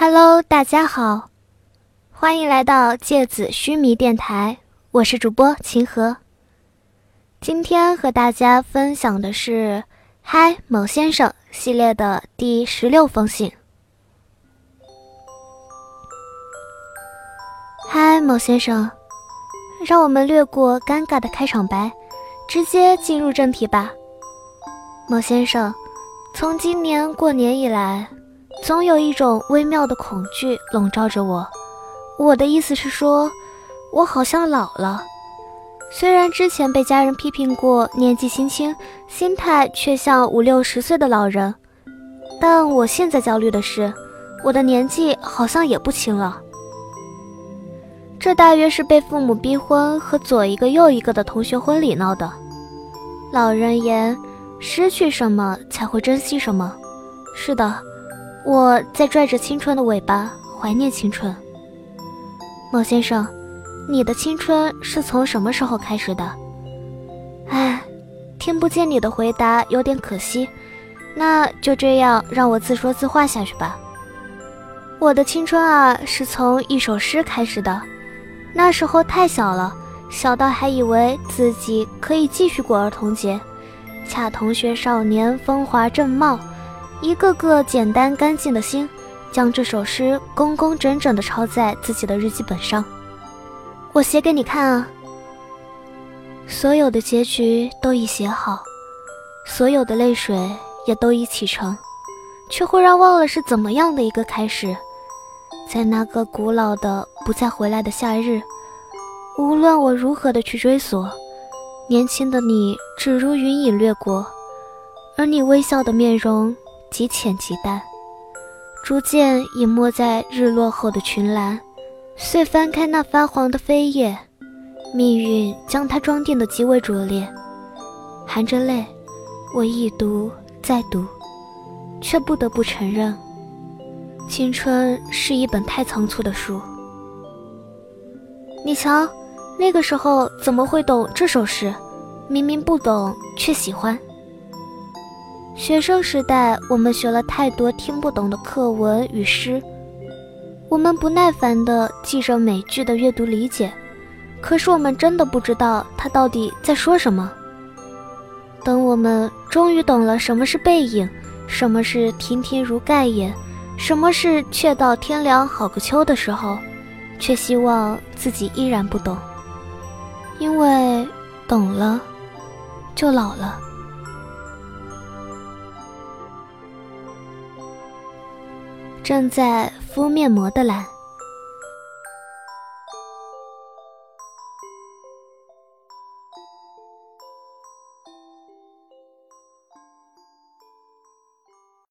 Hello，大家好，欢迎来到芥子须弥电台，我是主播秦和。今天和大家分享的是《嗨，某先生》系列的第十六封信。嗨，某先生，让我们略过尴尬的开场白，直接进入正题吧。某先生，从今年过年以来。总有一种微妙的恐惧笼罩着我。我的意思是说，我好像老了。虽然之前被家人批评过年纪轻轻，心态却像五六十岁的老人，但我现在焦虑的是，我的年纪好像也不轻了。这大约是被父母逼婚和左一个右一个的同学婚礼闹的。老人言：失去什么才会珍惜什么。是的。我在拽着青春的尾巴，怀念青春。莫先生，你的青春是从什么时候开始的？唉，听不见你的回答，有点可惜。那就这样，让我自说自话下去吧。我的青春啊，是从一首诗开始的。那时候太小了，小到还以为自己可以继续过儿童节。恰同学少年，风华正茂。一个个简单干净的心，将这首诗工工整整地抄在自己的日记本上。我写给你看啊。所有的结局都已写好，所有的泪水也都已启程，却忽然忘了是怎么样的一个开始。在那个古老的不再回来的夏日，无论我如何的去追索，年轻的你只如云影掠过，而你微笑的面容。极浅极淡，逐渐隐没在日落后的群岚。遂翻开那发黄的扉页，命运将它装订得极为拙劣。含着泪，我一读再读，却不得不承认，青春是一本太仓促的书。你瞧，那个时候怎么会懂这首诗？明明不懂，却喜欢。学生时代，我们学了太多听不懂的课文与诗，我们不耐烦地记着每句的阅读理解，可是我们真的不知道他到底在说什么。等我们终于懂了什么是背影，什么是亭亭如盖也，什么是却道天凉好个秋的时候，却希望自己依然不懂，因为懂了，就老了。正在敷面膜的蓝。